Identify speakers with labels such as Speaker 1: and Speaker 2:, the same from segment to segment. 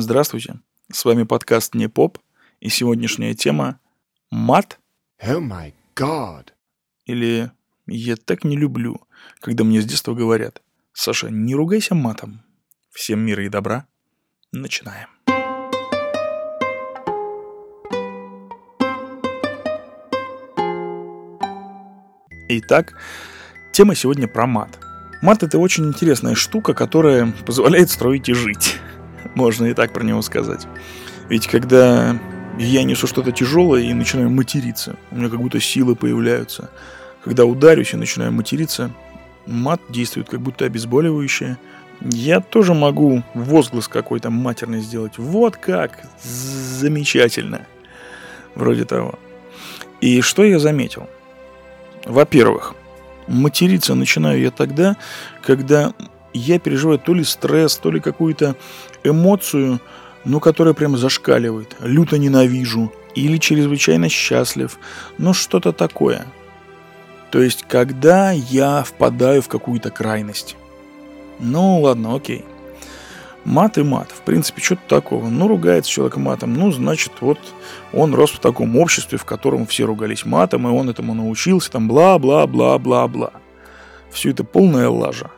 Speaker 1: Здравствуйте, с вами подкаст «Не поп» и сегодняшняя тема «Мат»
Speaker 2: Oh my god.
Speaker 1: или «Я так не люблю», когда мне с детства говорят «Саша, не ругайся матом». Всем мира и добра. Начинаем. Итак, тема сегодня про мат. Мат – это очень интересная штука, которая позволяет строить и жить. Можно и так про него сказать. Ведь когда я несу что-то тяжелое и начинаю материться, у меня как будто силы появляются. Когда ударюсь и начинаю материться, мат действует как будто обезболивающее. Я тоже могу возглас какой-то матерный сделать. Вот как! Замечательно! Вроде того. И что я заметил? Во-первых, материться начинаю я тогда, когда я переживаю то ли стресс, то ли какую-то эмоцию, ну, которая прям зашкаливает. Люто ненавижу или чрезвычайно счастлив, ну, что-то такое. То есть, когда я впадаю в какую-то крайность. Ну, ладно, окей. Мат и мат. В принципе, что-то такого. Ну, ругается человек матом. Ну, значит, вот он рос в таком обществе, в котором все ругались матом, и он этому научился. Там бла-бла-бла-бла-бла. Все это полная лажа.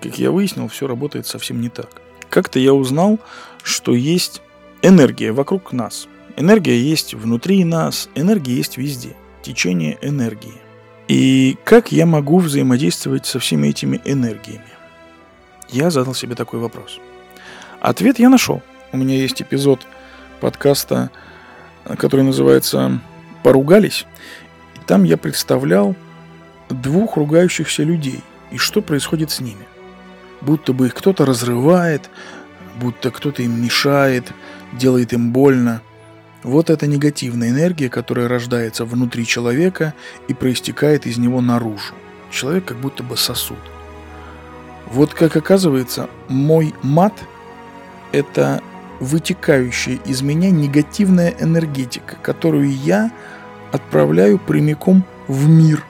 Speaker 1: Как я выяснил, все работает совсем не так. Как-то я узнал, что есть энергия вокруг нас. Энергия есть внутри нас, энергия есть везде. Течение энергии. И как я могу взаимодействовать со всеми этими энергиями? Я задал себе такой вопрос. Ответ я нашел. У меня есть эпизод подкаста, который называется «Поругались». И там я представлял двух ругающихся людей и что происходит с ними. Будто бы их кто-то разрывает, будто кто-то им мешает, делает им больно – вот эта негативная энергия, которая рождается внутри человека и проистекает из него наружу. Человек как будто бы сосуд. Вот как оказывается, мой мат – это вытекающая из меня негативная энергетика, которую я отправляю прямиком в мир.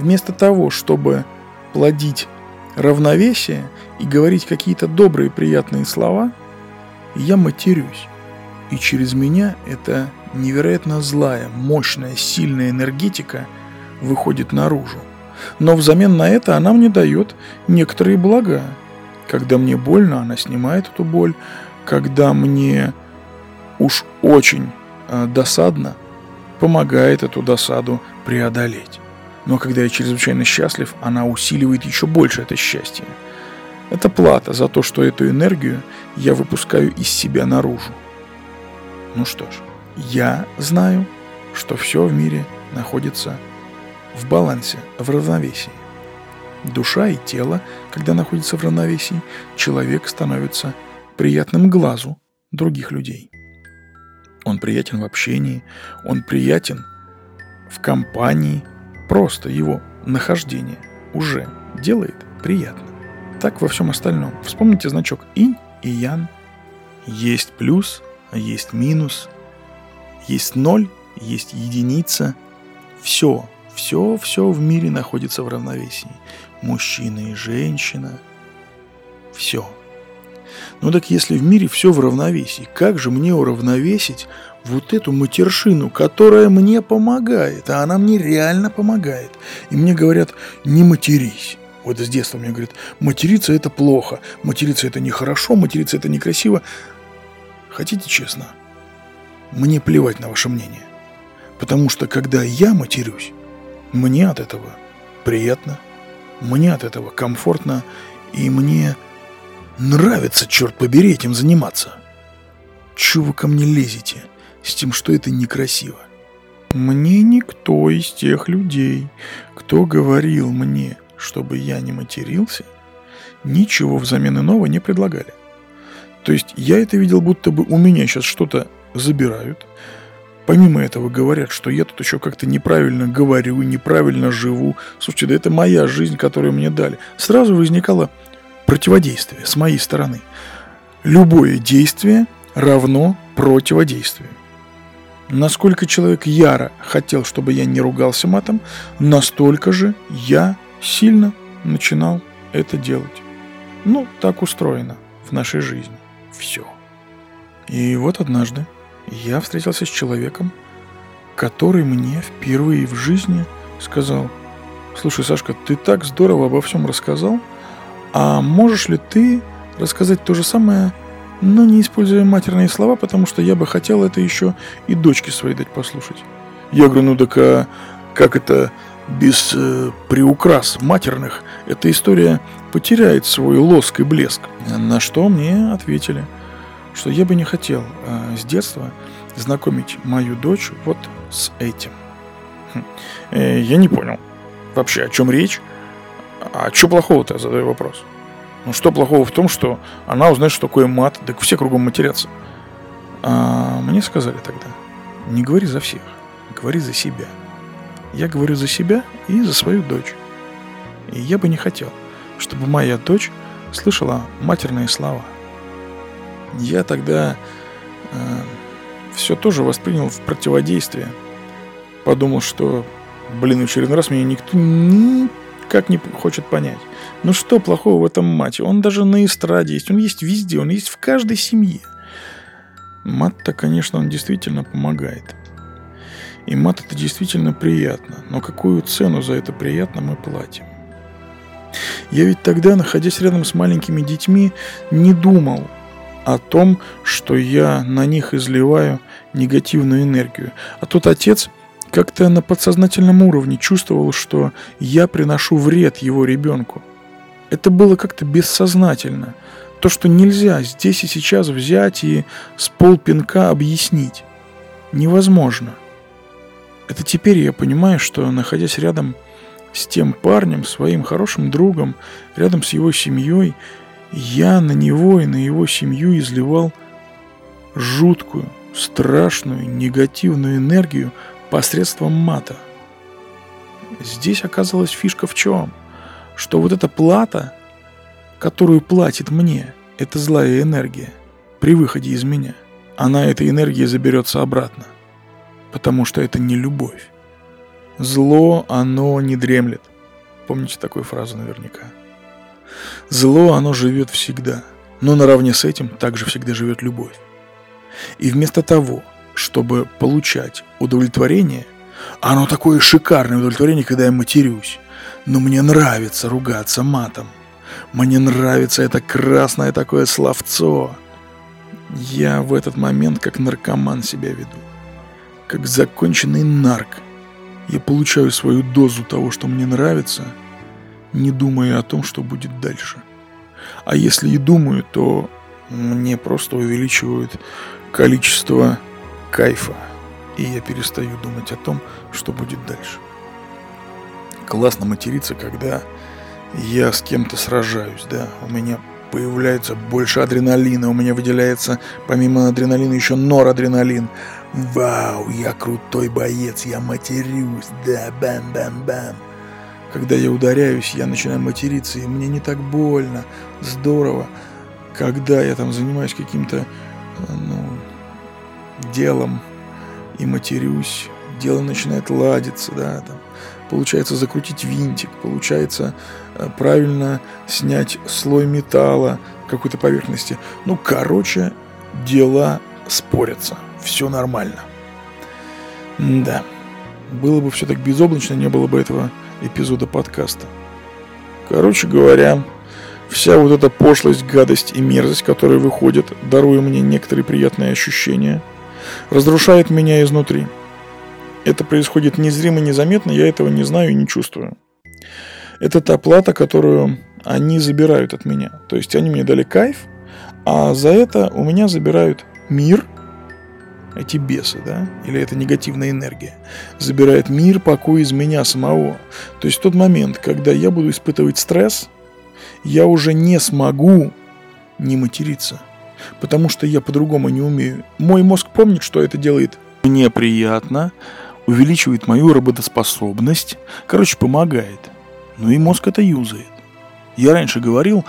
Speaker 1: Вместо того, чтобы плодить равновесие и говорить какие-то добрые приятные слова, я матерюсь. И через меня эта невероятно злая, мощная, сильная энергетика выходит наружу. Но взамен на это она мне дает некоторые блага. Когда мне больно, она снимает эту боль. Когда мне уж очень э, досадно, помогает эту досаду преодолеть. Но когда я чрезвычайно счастлив, она усиливает еще больше это счастье. Это плата за то, что эту энергию я выпускаю из себя наружу. Ну что ж, я знаю, что все в мире находится в балансе, в равновесии. Душа и тело, когда находятся в равновесии, человек становится приятным глазу других людей. Он приятен в общении, он приятен в компании, просто его нахождение уже делает приятно. Так во всем остальном. Вспомните значок инь и ян. Есть плюс, есть минус, есть ноль, есть единица. Все, все, все в мире находится в равновесии. Мужчина и женщина. Все. Ну так если в мире все в равновесии, как же мне уравновесить вот эту матершину, которая мне помогает, а она мне реально помогает. И мне говорят, не матерись. Вот с детства мне говорят, материться это плохо, материться это нехорошо, материться это некрасиво. Хотите честно? Мне плевать на ваше мнение. Потому что когда я матерюсь, мне от этого приятно, мне от этого комфортно, и мне нравится, черт побери, этим заниматься. Чего вы ко мне лезете с тем, что это некрасиво? Мне никто из тех людей, кто говорил мне, чтобы я не матерился, ничего взамен иного не предлагали. То есть я это видел, будто бы у меня сейчас что-то забирают. Помимо этого говорят, что я тут еще как-то неправильно говорю, неправильно живу. Слушайте, да это моя жизнь, которую мне дали. Сразу возникало противодействие с моей стороны. Любое действие равно противодействию. Насколько человек яро хотел, чтобы я не ругался матом, настолько же я сильно начинал это делать. Ну, так устроено в нашей жизни. Все. И вот однажды я встретился с человеком, который мне впервые в жизни сказал, слушай, Сашка, ты так здорово обо всем рассказал, а можешь ли ты рассказать то же самое, но не используя матерные слова, потому что я бы хотел это еще и дочке своей дать послушать. Я говорю, ну так а как это без э, приукрас матерных, эта история потеряет свой лоск и блеск. На что мне ответили, что я бы не хотел э, с детства знакомить мою дочь вот с этим. Хм. Э, я не понял вообще, о чем речь. А что плохого-то, я задаю вопрос. Ну что плохого в том, что она узнает, что такое мат, так все кругом матерятся. А мне сказали тогда, не говори за всех, говори за себя. Я говорю за себя и за свою дочь. И я бы не хотел, чтобы моя дочь слышала матерные слова. Я тогда э, все тоже воспринял в противодействие. Подумал, что, блин, очередной раз меня никто никак не хочет понять. Ну что плохого в этом мате? Он даже на эстраде есть, он есть везде, он есть в каждой семье. Мат-то, конечно, он действительно помогает. И мат это действительно приятно, но какую цену за это приятно мы платим? Я ведь тогда, находясь рядом с маленькими детьми, не думал о том, что я на них изливаю негативную энергию. А тот отец как-то на подсознательном уровне чувствовал, что я приношу вред его ребенку. Это было как-то бессознательно. То, что нельзя здесь и сейчас взять и с полпинка объяснить. Невозможно. Это теперь я понимаю, что находясь рядом с тем парнем, своим хорошим другом, рядом с его семьей, я на него и на его семью изливал жуткую, страшную, негативную энергию посредством мата. Здесь оказалась фишка в чем? Что вот эта плата, которую платит мне, это злая энергия при выходе из меня. Она этой энергией заберется обратно – потому что это не любовь. Зло, оно не дремлет. Помните такую фразу наверняка. Зло, оно живет всегда, но наравне с этим также всегда живет любовь. И вместо того, чтобы получать удовлетворение, оно такое шикарное удовлетворение, когда я матерюсь, но мне нравится ругаться матом. Мне нравится это красное такое словцо. Я в этот момент как наркоман себя веду как законченный нарк. Я получаю свою дозу того, что мне нравится, не думая о том, что будет дальше. А если и думаю, то мне просто увеличивают количество кайфа, и я перестаю думать о том, что будет дальше. Классно материться, когда я с кем-то сражаюсь, да, у меня появляется больше адреналина, у меня выделяется помимо адреналина еще норадреналин, Вау, я крутой боец, я матерюсь, да, бам-бам-бам. Когда я ударяюсь, я начинаю материться, и мне не так больно, здорово. Когда я там занимаюсь каким-то, ну, делом и матерюсь, дело начинает ладиться, да, там, получается закрутить винтик, получается э, правильно снять слой металла какой-то поверхности. Ну, короче, дела спорятся все нормально. Да, было бы все так безоблачно, не было бы этого эпизода подкаста. Короче говоря, вся вот эта пошлость, гадость и мерзость, которая выходит, даруя мне некоторые приятные ощущения, разрушает меня изнутри. Это происходит незримо, незаметно, я этого не знаю и не чувствую. Это та плата, которую они забирают от меня. То есть они мне дали кайф, а за это у меня забирают мир – эти бесы, да, или эта негативная энергия, забирает мир, покой из меня самого. То есть в тот момент, когда я буду испытывать стресс, я уже не смогу не материться, потому что я по-другому не умею. Мой мозг помнит, что это делает мне приятно, увеличивает мою работоспособность, короче, помогает. Ну и мозг это юзает. Я раньше говорил,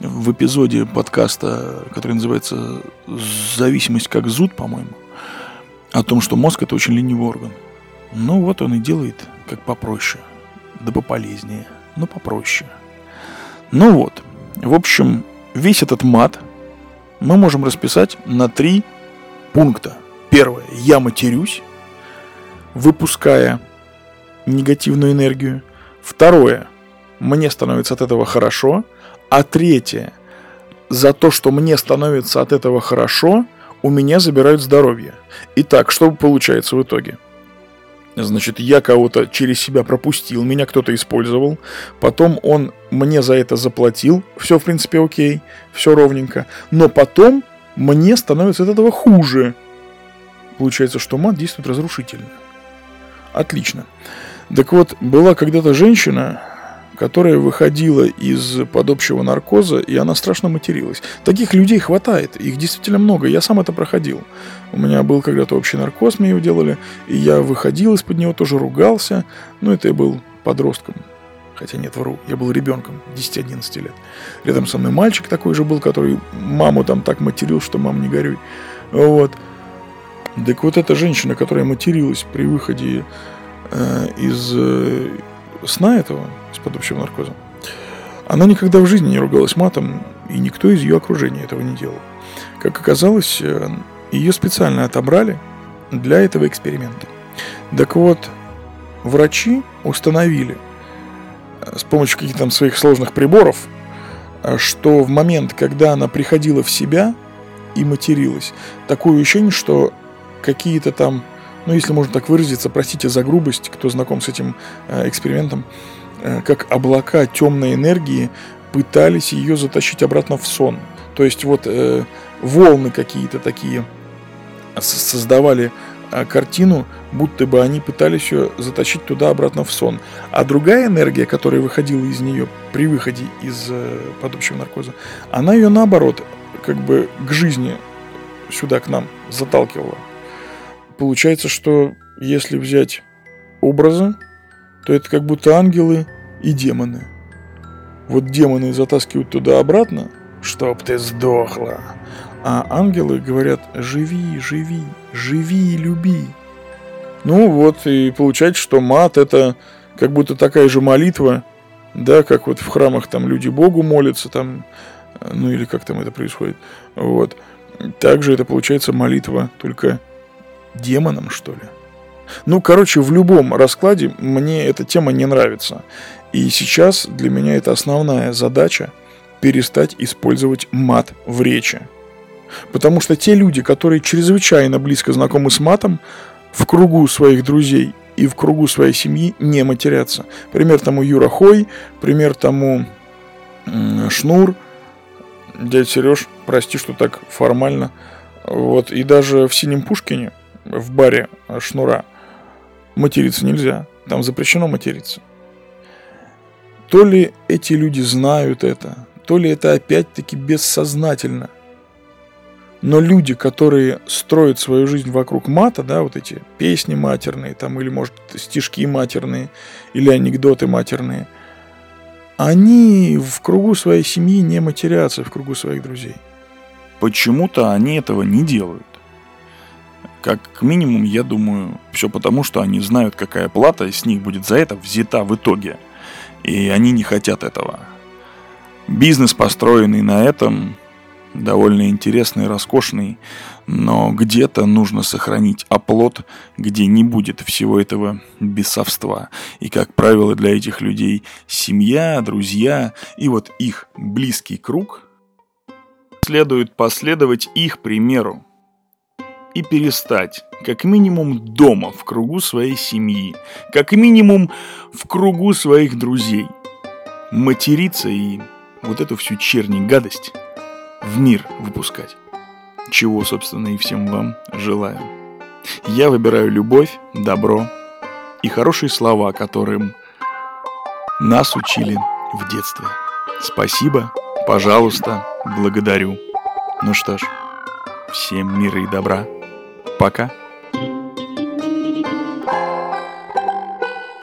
Speaker 1: в эпизоде подкаста, который называется «Зависимость как зуд», по-моему, о том, что мозг это очень ленивый орган. Ну вот он и делает как попроще, да пополезнее, но попроще. Ну вот, В общем, весь этот мат мы можем расписать на три пункта. Первое. Я матерюсь, выпуская негативную энергию. Второе. Мне становится от этого хорошо. А третье. За то, что мне становится от этого хорошо, у меня забирают здоровье. Итак, что получается в итоге? Значит, я кого-то через себя пропустил, меня кто-то использовал, потом он мне за это заплатил, все, в принципе, окей, все ровненько, но потом мне становится от этого хуже. Получается, что мат действует разрушительно. Отлично. Так вот, была когда-то женщина, которая выходила из-под общего наркоза, и она страшно материлась. Таких людей хватает, их действительно много, я сам это проходил. У меня был когда-то общий наркоз, мне его делали, и я выходил из-под него, тоже ругался, но это я был подростком. Хотя нет, вру, я был ребенком, 10-11 лет. Рядом со мной мальчик такой же был, который маму там так материл, что мам не горюй. Вот. Так вот эта женщина, которая материлась при выходе э, из э, сна этого, из-под общего наркоза, она никогда в жизни не ругалась матом, и никто из ее окружения этого не делал. Как оказалось, э, ее специально отобрали для этого эксперимента. Так вот, врачи установили э, с помощью каких-то там своих сложных приборов, э, что в момент, когда она приходила в себя и материлась, такое ощущение, что какие-то там, ну если можно так выразиться, простите за грубость, кто знаком с этим экспериментом, Э, как облака темной энергии пытались ее затащить обратно в сон. То есть вот э, волны какие-то такие создавали э, картину, будто бы они пытались ее затащить туда обратно в сон. А другая энергия, которая выходила из нее при выходе из э, под общего наркоза, она ее наоборот как бы к жизни сюда к нам заталкивала. Получается, что если взять образы, то это как будто ангелы и демоны. Вот демоны затаскивают туда-обратно, чтоб ты сдохла. А ангелы говорят, живи, живи, живи и люби. Ну вот, и получается, что мат это как будто такая же молитва, да, как вот в храмах там люди Богу молятся, там, ну или как там это происходит. Вот. Также это получается молитва только демонам, что ли. Ну, короче, в любом раскладе мне эта тема не нравится. И сейчас для меня это основная задача перестать использовать мат в речи. Потому что те люди, которые чрезвычайно близко знакомы с матом, в кругу своих друзей и в кругу своей семьи не матерятся. Пример тому Юра Хой, пример тому Шнур, дядя Сереж, прости, что так формально. Вот, и даже в Синем Пушкине, в баре Шнура, материться нельзя. Там запрещено материться. То ли эти люди знают это, то ли это опять-таки бессознательно. Но люди, которые строят свою жизнь вокруг мата, да, вот эти песни матерные, там, или, может, стишки матерные, или анекдоты матерные, они в кругу своей семьи не матерятся, в кругу своих друзей.
Speaker 3: Почему-то они этого не делают. Как минимум, я думаю, все потому, что они знают, какая плата с них будет за это взята в итоге. И они не хотят этого. Бизнес, построенный на этом, довольно интересный, роскошный, но где-то нужно сохранить оплот, где не будет всего этого бесовства. И, как правило, для этих людей семья, друзья и вот их близкий круг следует последовать их примеру и перестать, как минимум дома, в кругу своей семьи, как минимум в кругу своих друзей, материться и вот эту всю черни гадость в мир выпускать. Чего, собственно, и всем вам желаю. Я выбираю любовь, добро и хорошие слова, которым нас учили в детстве. Спасибо, пожалуйста, благодарю. Ну что ж, всем мира и добра. Пока.